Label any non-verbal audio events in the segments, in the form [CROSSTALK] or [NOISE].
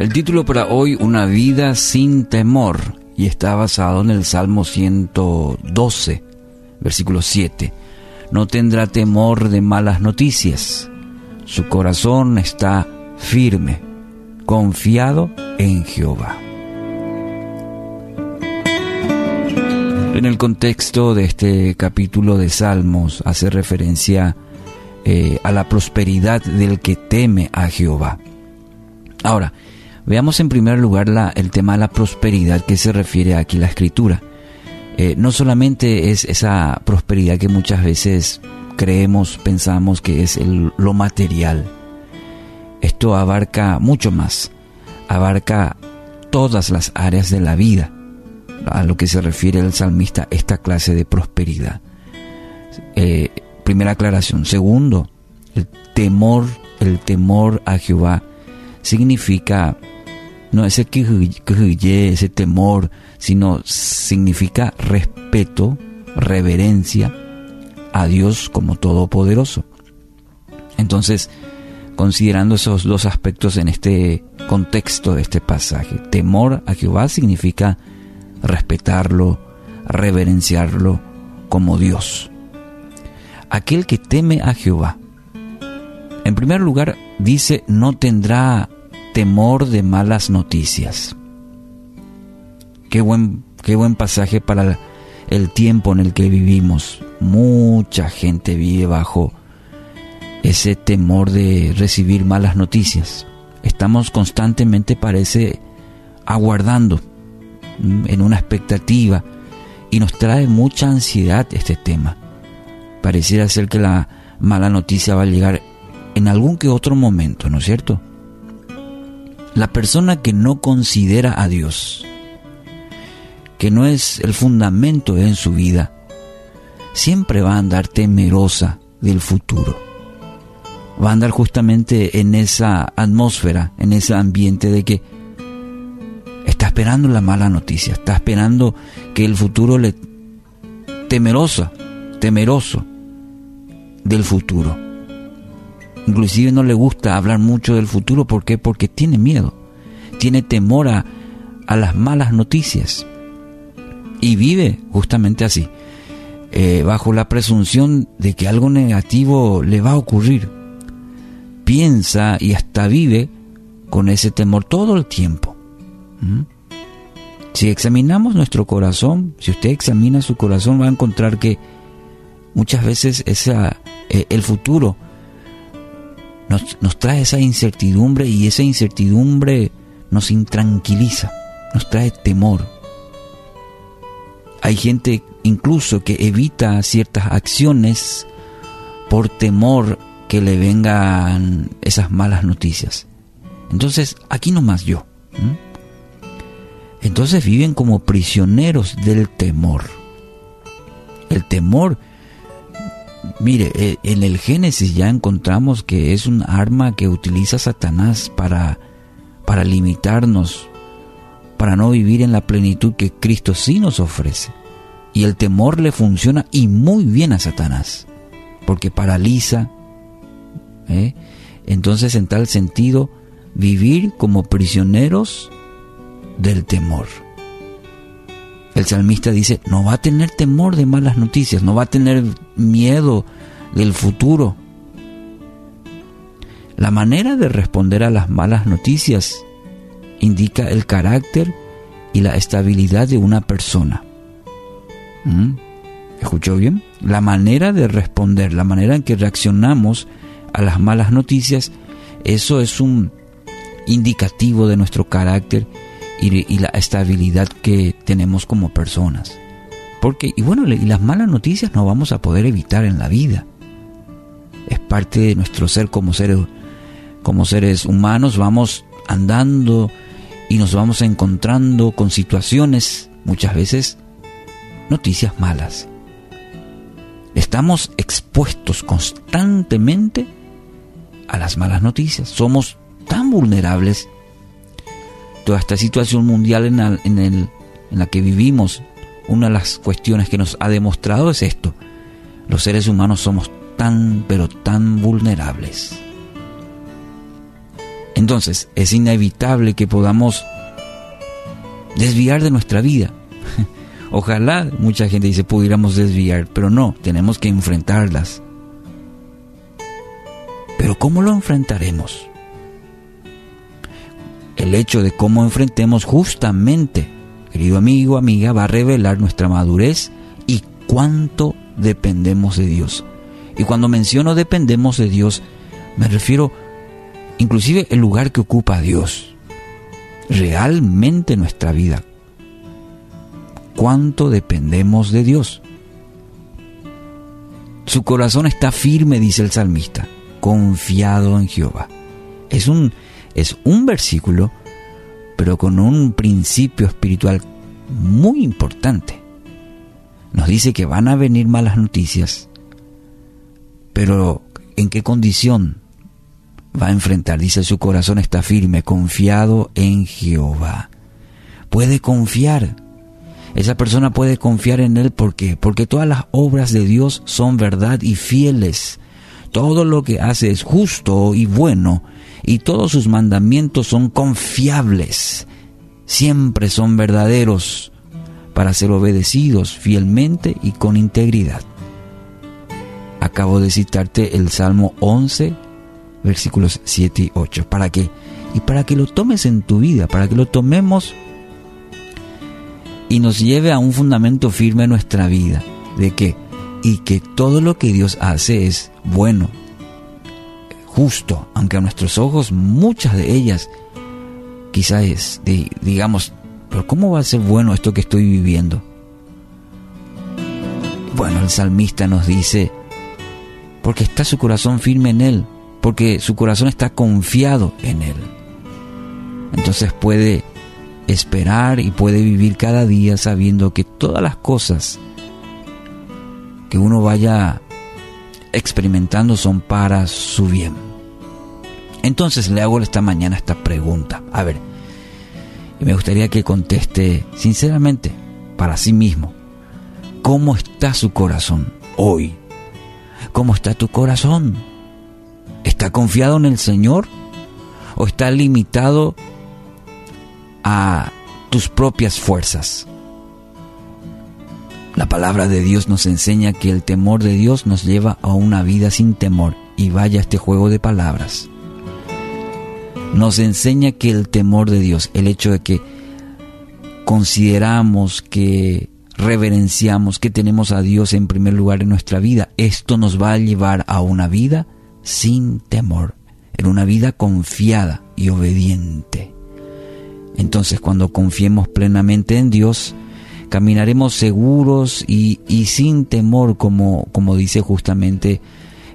El título para hoy, Una vida sin temor, y está basado en el Salmo 112, versículo 7. No tendrá temor de malas noticias. Su corazón está firme, confiado en Jehová. En el contexto de este capítulo de Salmos hace referencia eh, a la prosperidad del que teme a Jehová. Ahora, Veamos en primer lugar la, el tema de la prosperidad que se refiere aquí la escritura. Eh, no solamente es esa prosperidad que muchas veces creemos, pensamos que es lo material. Esto abarca mucho más, abarca todas las áreas de la vida, a lo que se refiere el salmista, esta clase de prosperidad. Eh, primera aclaración. Segundo, el temor, el temor a Jehová significa no ese que ese temor, sino significa respeto, reverencia a Dios como todopoderoso. Entonces, considerando esos dos aspectos en este contexto de este pasaje, temor a Jehová significa respetarlo, reverenciarlo como Dios. Aquel que teme a Jehová, en primer lugar, dice, no tendrá temor de malas noticias. Qué buen, qué buen pasaje para el tiempo en el que vivimos. Mucha gente vive bajo ese temor de recibir malas noticias. Estamos constantemente, parece, aguardando en una expectativa y nos trae mucha ansiedad este tema. Pareciera ser que la mala noticia va a llegar en algún que otro momento, ¿no es cierto? La persona que no considera a Dios, que no es el fundamento en su vida, siempre va a andar temerosa del futuro. Va a andar justamente en esa atmósfera, en ese ambiente de que está esperando la mala noticia, está esperando que el futuro le temerosa, temeroso del futuro. Inclusive no le gusta hablar mucho del futuro. ¿Por qué? Porque tiene miedo. Tiene temor a, las malas noticias. Y vive justamente así. Eh, bajo la presunción de que algo negativo le va a ocurrir. Piensa y hasta vive con ese temor todo el tiempo. ¿Mm? Si examinamos nuestro corazón, si usted examina su corazón, va a encontrar que muchas veces esa, eh, el futuro nos, trae esa incertidumbre y esa incertidumbre nos intranquiliza, nos trae temor. Hay gente incluso que evita ciertas acciones por temor que le vengan esas malas noticias. Entonces, aquí nomás yo. Entonces viven como prisioneros del temor. El temor Mire, eh, en el Génesis ya encontramos que es un arma que utiliza Satanás para, para limitarnos, para no vivir en la plenitud que Cristo sí nos ofrece. Y el temor le funciona y muy bien a Satanás, porque paraliza. ¿eh? Entonces, en tal sentido, vivir como prisioneros del temor. El salmista dice, no va a tener temor de malas noticias, no va a tener miedo del futuro. La manera de responder a las malas noticias indica el carácter y la estabilidad de una persona. ¿Mm? ¿Escuchó bien? La manera de responder, la manera en que reaccionamos a las malas noticias, eso es un indicativo de nuestro carácter y, la estabilidad que tenemos como personas. Porque, y bueno, y las malas noticias no vamos a poder evitar en la vida. Es parte de nuestro ser como seres, como seres humanos, vamos andando y nos vamos encontrando con situaciones, muchas veces, noticias malas. Estamos expuestos constantemente a las malas noticias. Somos tan vulnerables toda esta situación mundial en, en, la que vivimos, una de las cuestiones que nos ha demostrado es esto. Los seres humanos somos tan, pero tan vulnerables. Entonces, es inevitable que podamos desviar de nuestra vida. [LAUGHS] Ojalá mucha gente dice pudiéramos desviar, pero no, tenemos que enfrentarlas. Pero ¿cómo lo enfrentaremos? El hecho de cómo enfrentemos justamente, querido amigo, amiga, va a revelar nuestra madurez y cuánto dependemos de Dios. Y cuando menciono dependemos de Dios, me refiero inclusive el lugar que ocupa Dios. Realmente nuestra vida. Cuánto dependemos de Dios. Su corazón está firme, dice el salmista confiado en Jehová. Es un, es un versículo, pero con un principio espiritual muy importante. Nos dice que van a venir malas noticias, pero ¿en qué condición va a enfrentar? Dice su corazón está firme, confiado en Jehová. Puede confiar. Esa persona puede confiar en Él porque porque todas las obras de Dios son verdad y fieles. Todo lo que hace es justo y bueno, y todos sus mandamientos son confiables, siempre son verdaderos para ser obedecidos fielmente y con integridad. Acabo de citarte el Salmo 11, versículos 7 y 8. ¿Para qué? Y para que lo tomes en tu vida, para que lo tomemos y nos lleve a un fundamento firme en nuestra vida. ¿De qué? y que todo lo que Dios hace es bueno, justo, aunque a nuestros ojos muchas de ellas quizás es, digamos, pero ¿cómo va a ser bueno esto que estoy viviendo? Bueno, el salmista nos dice, porque está su corazón firme en Él, porque su corazón está confiado en Él. Entonces puede esperar y puede vivir cada día sabiendo que todas las cosas que uno vaya experimentando son para su bien. Entonces le hago esta mañana esta pregunta. A ver, y me gustaría que conteste sinceramente para sí mismo. ¿Cómo está su corazón hoy? ¿Cómo está tu corazón? ¿Está confiado en el Señor? ¿O está limitado a tus propias fuerzas? La palabra de Dios nos enseña que el temor de Dios nos lleva a una vida sin temor. Y vaya este juego de palabras. Nos enseña que el temor de Dios, el hecho de que consideramos que reverenciamos, que tenemos a Dios en primer lugar en nuestra vida, esto nos va a llevar a una vida sin temor, en una vida confiada y obediente. Entonces cuando confiemos plenamente en Dios, caminaremos seguros y, sin temor, como, como dice justamente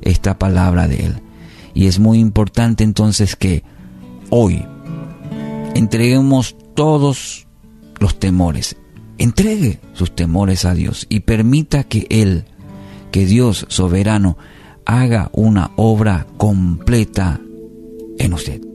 esta palabra de Él. Y es muy importante entonces que hoy entreguemos todos los temores. Entregue sus temores a Dios y permita que Él, que Dios soberano, haga una obra completa en usted.